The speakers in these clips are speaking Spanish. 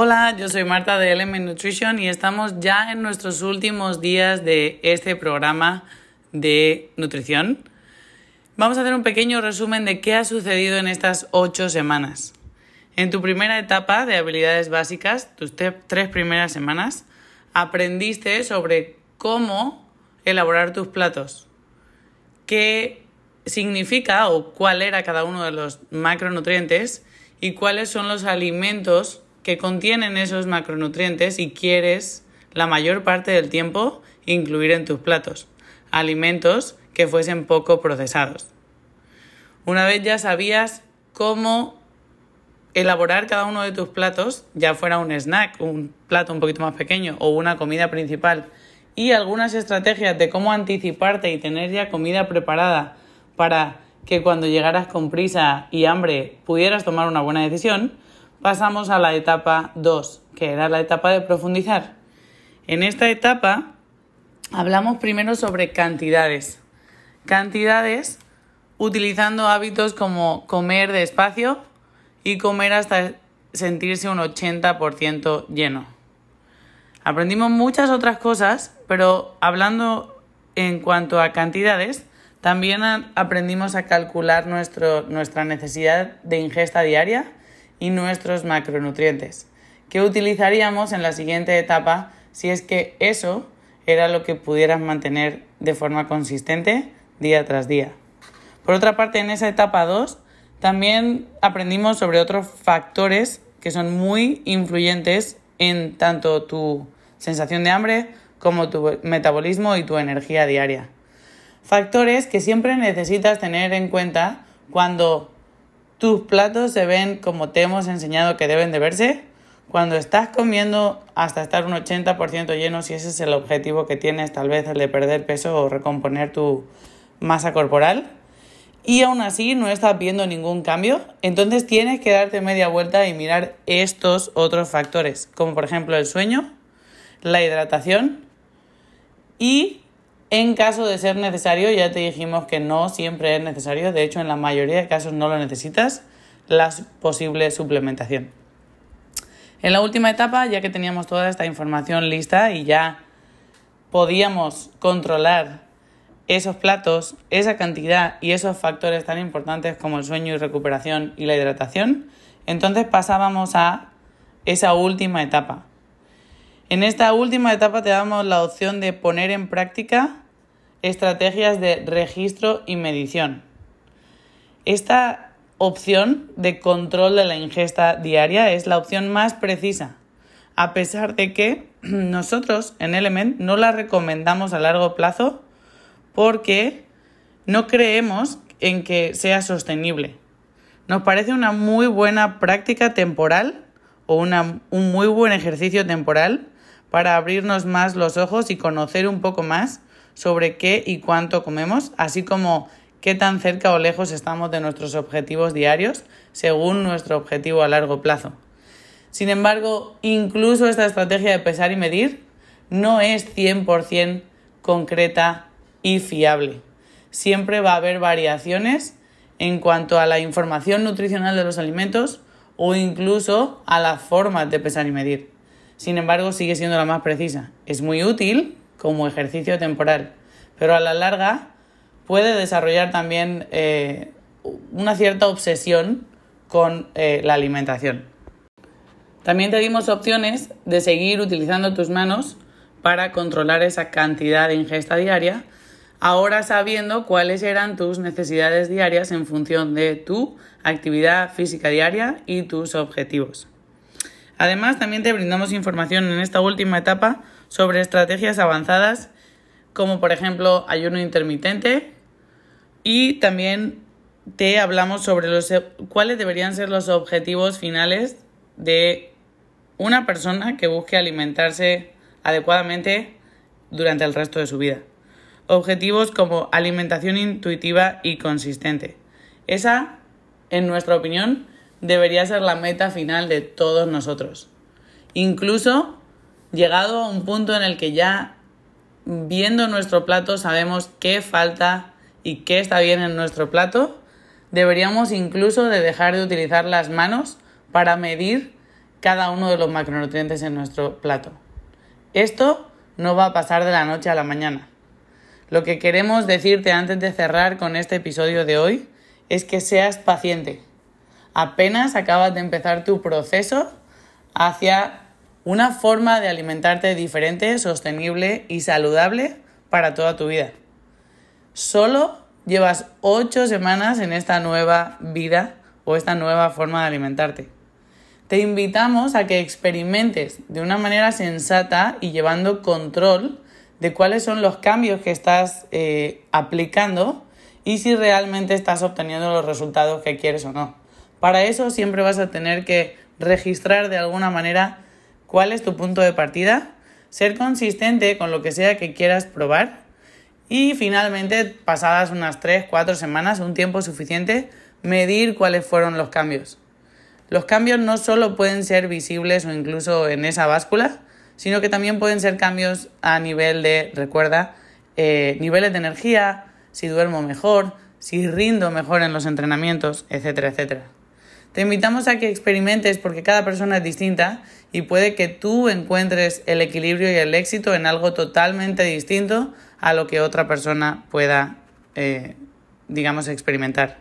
Hola, yo soy Marta de Element Nutrition y estamos ya en nuestros últimos días de este programa de nutrición. Vamos a hacer un pequeño resumen de qué ha sucedido en estas ocho semanas. En tu primera etapa de habilidades básicas, tus tres primeras semanas, aprendiste sobre cómo elaborar tus platos, qué significa o cuál era cada uno de los macronutrientes y cuáles son los alimentos que contienen esos macronutrientes y quieres la mayor parte del tiempo incluir en tus platos. Alimentos que fuesen poco procesados. Una vez ya sabías cómo elaborar cada uno de tus platos, ya fuera un snack, un plato un poquito más pequeño o una comida principal, y algunas estrategias de cómo anticiparte y tener ya comida preparada para que cuando llegaras con prisa y hambre pudieras tomar una buena decisión, pasamos a la etapa 2, que era la etapa de profundizar. En esta etapa hablamos primero sobre cantidades. Cantidades utilizando hábitos como comer despacio y comer hasta sentirse un 80% lleno. Aprendimos muchas otras cosas, pero hablando en cuanto a cantidades, también aprendimos a calcular nuestro, nuestra necesidad de ingesta diaria y nuestros macronutrientes, que utilizaríamos en la siguiente etapa si es que eso era lo que pudieras mantener de forma consistente día tras día. Por otra parte, en esa etapa 2 también aprendimos sobre otros factores que son muy influyentes en tanto tu sensación de hambre como tu metabolismo y tu energía diaria. Factores que siempre necesitas tener en cuenta cuando tus platos se ven como te hemos enseñado que deben de verse, cuando estás comiendo hasta estar un 80% lleno, si ese es el objetivo que tienes, tal vez el de perder peso o recomponer tu masa corporal, y aún así no estás viendo ningún cambio, entonces tienes que darte media vuelta y mirar estos otros factores, como por ejemplo el sueño, la hidratación y en caso de ser necesario, ya te dijimos que no siempre es necesario, de hecho en la mayoría de casos no lo necesitas, la posible suplementación. En la última etapa, ya que teníamos toda esta información lista y ya podíamos controlar esos platos, esa cantidad y esos factores tan importantes como el sueño y recuperación y la hidratación, entonces pasábamos a esa última etapa. En esta última etapa te damos la opción de poner en práctica estrategias de registro y medición. Esta opción de control de la ingesta diaria es la opción más precisa, a pesar de que nosotros en Element no la recomendamos a largo plazo porque no creemos en que sea sostenible. Nos parece una muy buena práctica temporal o un muy buen ejercicio temporal para abrirnos más los ojos y conocer un poco más sobre qué y cuánto comemos, así como qué tan cerca o lejos estamos de nuestros objetivos diarios según nuestro objetivo a largo plazo. Sin embargo, incluso esta estrategia de pesar y medir no es 100% concreta y fiable. Siempre va a haber variaciones en cuanto a la información nutricional de los alimentos o incluso a las formas de pesar y medir. Sin embargo, sigue siendo la más precisa. Es muy útil como ejercicio temporal, pero a la larga puede desarrollar también eh, una cierta obsesión con eh, la alimentación. También te dimos opciones de seguir utilizando tus manos para controlar esa cantidad de ingesta diaria ahora sabiendo cuáles eran tus necesidades diarias en función de tu actividad física diaria y tus objetivos. Además, también te brindamos información en esta última etapa sobre estrategias avanzadas como por ejemplo ayuno intermitente y también te hablamos sobre los, cuáles deberían ser los objetivos finales de una persona que busque alimentarse adecuadamente durante el resto de su vida objetivos como alimentación intuitiva y consistente. Esa, en nuestra opinión, debería ser la meta final de todos nosotros. Incluso llegado a un punto en el que ya viendo nuestro plato sabemos qué falta y qué está bien en nuestro plato, deberíamos incluso de dejar de utilizar las manos para medir cada uno de los macronutrientes en nuestro plato. Esto no va a pasar de la noche a la mañana. Lo que queremos decirte antes de cerrar con este episodio de hoy es que seas paciente. Apenas acabas de empezar tu proceso hacia una forma de alimentarte diferente, sostenible y saludable para toda tu vida. Solo llevas ocho semanas en esta nueva vida o esta nueva forma de alimentarte. Te invitamos a que experimentes de una manera sensata y llevando control de cuáles son los cambios que estás eh, aplicando y si realmente estás obteniendo los resultados que quieres o no. Para eso siempre vas a tener que registrar de alguna manera cuál es tu punto de partida, ser consistente con lo que sea que quieras probar y finalmente, pasadas unas 3, 4 semanas, un tiempo suficiente, medir cuáles fueron los cambios. Los cambios no solo pueden ser visibles o incluso en esa báscula, sino que también pueden ser cambios a nivel de, recuerda, eh, niveles de energía, si duermo mejor, si rindo mejor en los entrenamientos, etcétera, etcétera. Te invitamos a que experimentes porque cada persona es distinta y puede que tú encuentres el equilibrio y el éxito en algo totalmente distinto a lo que otra persona pueda, eh, digamos, experimentar.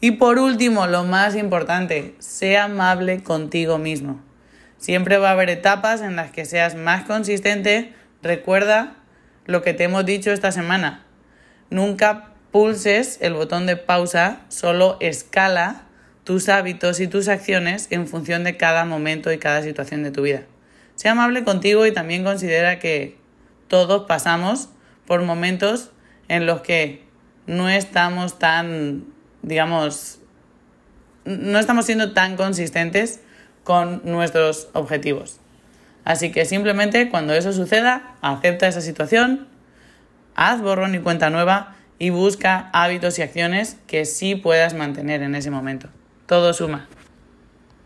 Y por último, lo más importante, sea amable contigo mismo. Siempre va a haber etapas en las que seas más consistente. Recuerda lo que te hemos dicho esta semana. Nunca pulses el botón de pausa, solo escala tus hábitos y tus acciones en función de cada momento y cada situación de tu vida. Sea amable contigo y también considera que todos pasamos por momentos en los que no estamos tan, digamos, no estamos siendo tan consistentes con nuestros objetivos. Así que simplemente cuando eso suceda, acepta esa situación, haz borrón y cuenta nueva y busca hábitos y acciones que sí puedas mantener en ese momento. Todo suma.